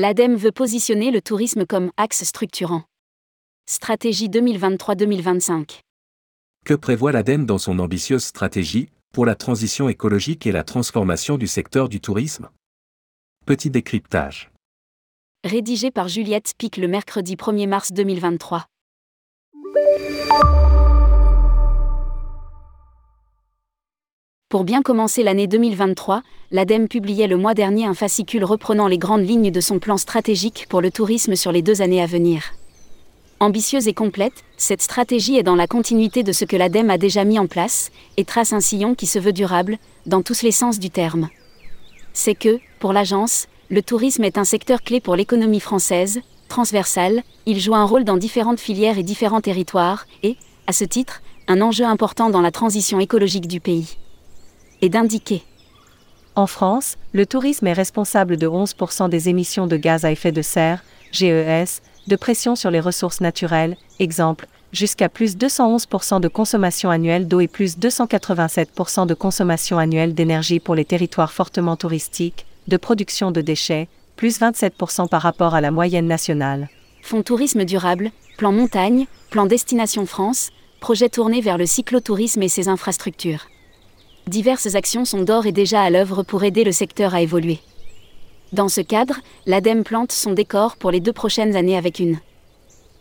L'ADEME veut positionner le tourisme comme axe structurant. Stratégie 2023-2025. Que prévoit l'ADEME dans son ambitieuse stratégie pour la transition écologique et la transformation du secteur du tourisme? Petit décryptage. Rédigé par Juliette Pic le mercredi 1er mars 2023. Pour bien commencer l'année 2023, l'ADEME publiait le mois dernier un fascicule reprenant les grandes lignes de son plan stratégique pour le tourisme sur les deux années à venir. Ambitieuse et complète, cette stratégie est dans la continuité de ce que l'ADEME a déjà mis en place et trace un sillon qui se veut durable, dans tous les sens du terme. C'est que, pour l'agence, le tourisme est un secteur clé pour l'économie française, transversal, il joue un rôle dans différentes filières et différents territoires, et, à ce titre, un enjeu important dans la transition écologique du pays et d'indiquer. En France, le tourisme est responsable de 11% des émissions de gaz à effet de serre, GES, de pression sur les ressources naturelles, exemple, jusqu'à plus 211% de consommation annuelle d'eau et plus 287% de consommation annuelle d'énergie pour les territoires fortement touristiques, de production de déchets, plus 27% par rapport à la moyenne nationale. Fonds tourisme durable, plan montagne, plan destination France, projet tourné vers le cyclotourisme et ses infrastructures diverses actions sont d'ores et déjà à l'œuvre pour aider le secteur à évoluer. Dans ce cadre, l'ADEME plante son décor pour les deux prochaines années avec une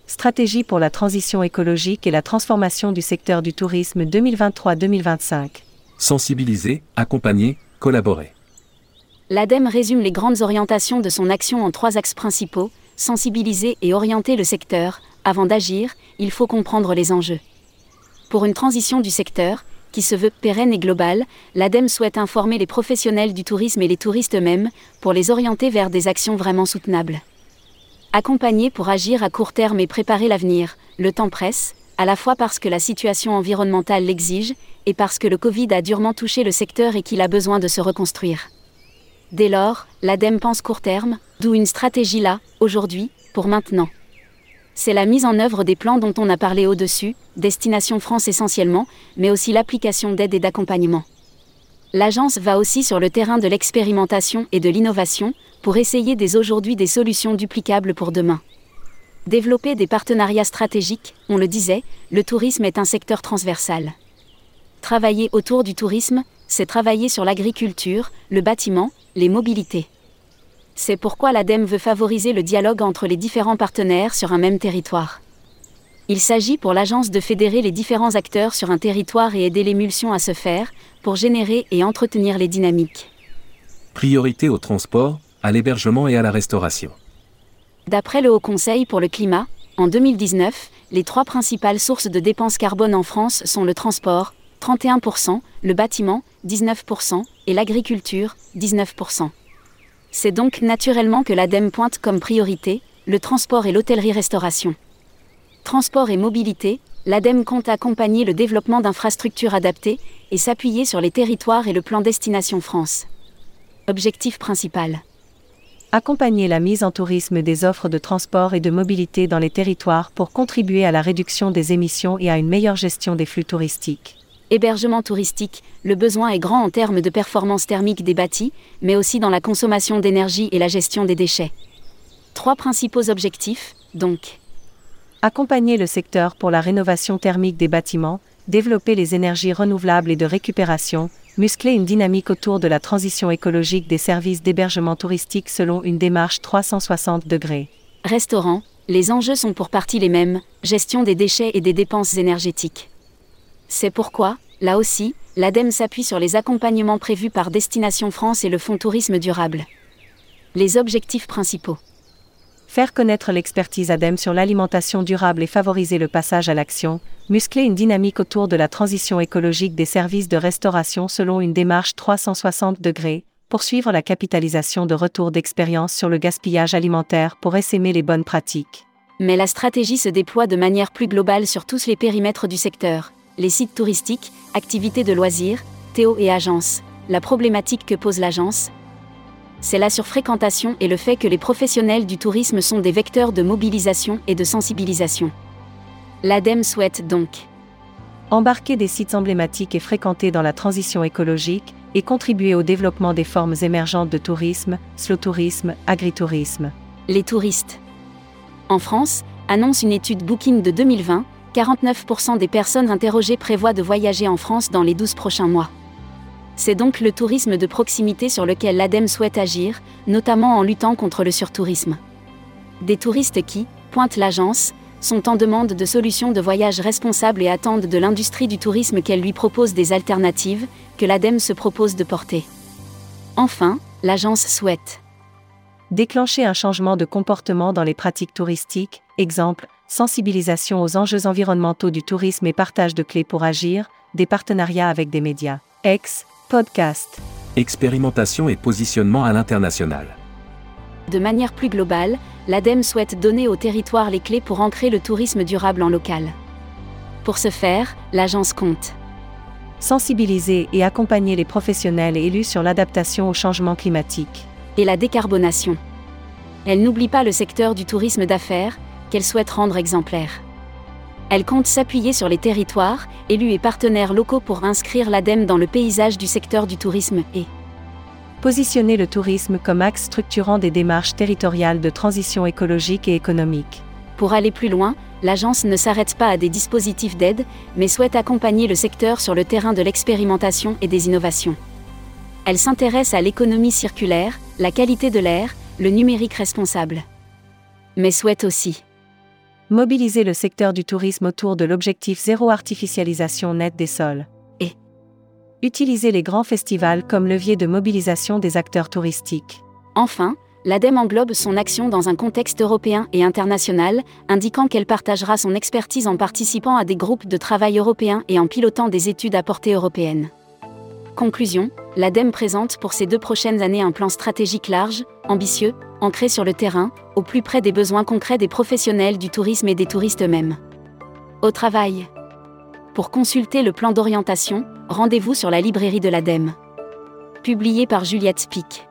stratégie pour la transition écologique et la transformation du secteur du tourisme 2023-2025. Sensibiliser, accompagner, collaborer. L'ADEME résume les grandes orientations de son action en trois axes principaux, sensibiliser et orienter le secteur. Avant d'agir, il faut comprendre les enjeux. Pour une transition du secteur, qui se veut pérenne et globale, l'ADEME souhaite informer les professionnels du tourisme et les touristes eux-mêmes, pour les orienter vers des actions vraiment soutenables. Accompagner pour agir à court terme et préparer l'avenir, le temps presse, à la fois parce que la situation environnementale l'exige, et parce que le Covid a durement touché le secteur et qu'il a besoin de se reconstruire. Dès lors, l'ADEME pense court terme, d'où une stratégie là, aujourd'hui, pour maintenant c'est la mise en œuvre des plans dont on a parlé au-dessus, Destination France essentiellement, mais aussi l'application d'aide et d'accompagnement. L'agence va aussi sur le terrain de l'expérimentation et de l'innovation, pour essayer dès aujourd'hui des solutions duplicables pour demain. Développer des partenariats stratégiques, on le disait, le tourisme est un secteur transversal. Travailler autour du tourisme, c'est travailler sur l'agriculture, le bâtiment, les mobilités. C'est pourquoi l'ADEME veut favoriser le dialogue entre les différents partenaires sur un même territoire. Il s'agit pour l'agence de fédérer les différents acteurs sur un territoire et aider l'émulsion à se faire, pour générer et entretenir les dynamiques. Priorité au transport, à l'hébergement et à la restauration. D'après le Haut Conseil pour le climat, en 2019, les trois principales sources de dépenses carbone en France sont le transport, 31%, le bâtiment, 19%, et l'agriculture, 19%. C'est donc naturellement que l'ADEME pointe comme priorité le transport et l'hôtellerie-restauration. Transport et mobilité, l'ADEME compte accompagner le développement d'infrastructures adaptées et s'appuyer sur les territoires et le plan Destination France. Objectif principal. Accompagner la mise en tourisme des offres de transport et de mobilité dans les territoires pour contribuer à la réduction des émissions et à une meilleure gestion des flux touristiques hébergement touristique, le besoin est grand en termes de performance thermique des bâtis, mais aussi dans la consommation d'énergie et la gestion des déchets. Trois principaux objectifs, donc. Accompagner le secteur pour la rénovation thermique des bâtiments, développer les énergies renouvelables et de récupération, muscler une dynamique autour de la transition écologique des services d'hébergement touristique selon une démarche 360 degrés. Restaurant, les enjeux sont pour partie les mêmes, gestion des déchets et des dépenses énergétiques. C'est pourquoi, là aussi, l'ADEME s'appuie sur les accompagnements prévus par Destination France et le Fonds Tourisme Durable. Les objectifs principaux. Faire connaître l'expertise ADEME sur l'alimentation durable et favoriser le passage à l'action, muscler une dynamique autour de la transition écologique des services de restauration selon une démarche 360 degrés, poursuivre la capitalisation de retour d'expérience sur le gaspillage alimentaire pour essaimer les bonnes pratiques. Mais la stratégie se déploie de manière plus globale sur tous les périmètres du secteur, les sites touristiques, activités de loisirs, Théo et agences. La problématique que pose l'agence, c'est la surfréquentation et le fait que les professionnels du tourisme sont des vecteurs de mobilisation et de sensibilisation. L'ADEME souhaite donc embarquer des sites emblématiques et fréquentés dans la transition écologique et contribuer au développement des formes émergentes de tourisme, slow tourisme, agritourisme. Les touristes. En France, annonce une étude Booking de 2020, 49% des personnes interrogées prévoient de voyager en France dans les 12 prochains mois. C'est donc le tourisme de proximité sur lequel l'ADEME souhaite agir, notamment en luttant contre le surtourisme. Des touristes qui, pointe l'agence, sont en demande de solutions de voyage responsables et attendent de l'industrie du tourisme qu'elle lui propose des alternatives, que l'ADEME se propose de porter. Enfin, l'agence souhaite déclencher un changement de comportement dans les pratiques touristiques, exemple, sensibilisation aux enjeux environnementaux du tourisme et partage de clés pour agir, des partenariats avec des médias. Ex, podcast. Expérimentation et positionnement à l'international. De manière plus globale, l'ADEME souhaite donner au territoire les clés pour ancrer le tourisme durable en local. Pour ce faire, l'agence compte sensibiliser et accompagner les professionnels élus sur l'adaptation au changement climatique et la décarbonation. Elle n'oublie pas le secteur du tourisme d'affaires, qu'elle souhaite rendre exemplaire. Elle compte s'appuyer sur les territoires, élus et partenaires locaux pour inscrire l'ADEME dans le paysage du secteur du tourisme et positionner le tourisme comme axe structurant des démarches territoriales de transition écologique et économique. Pour aller plus loin, l'agence ne s'arrête pas à des dispositifs d'aide, mais souhaite accompagner le secteur sur le terrain de l'expérimentation et des innovations. Elle s'intéresse à l'économie circulaire, la qualité de l'air, le numérique responsable. Mais souhaite aussi mobiliser le secteur du tourisme autour de l'objectif zéro artificialisation nette des sols. Et utiliser les grands festivals comme levier de mobilisation des acteurs touristiques. Enfin, l'ADEME englobe son action dans un contexte européen et international, indiquant qu'elle partagera son expertise en participant à des groupes de travail européens et en pilotant des études à portée européenne. Conclusion, l'ADEME présente pour ces deux prochaines années un plan stratégique large, ambitieux, ancré sur le terrain, au plus près des besoins concrets des professionnels du tourisme et des touristes eux-mêmes. Au travail. Pour consulter le plan d'orientation, rendez-vous sur la librairie de l'ADEME. Publié par Juliette Spic.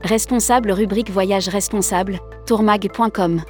Responsable rubrique Voyage responsable, tourmag.com.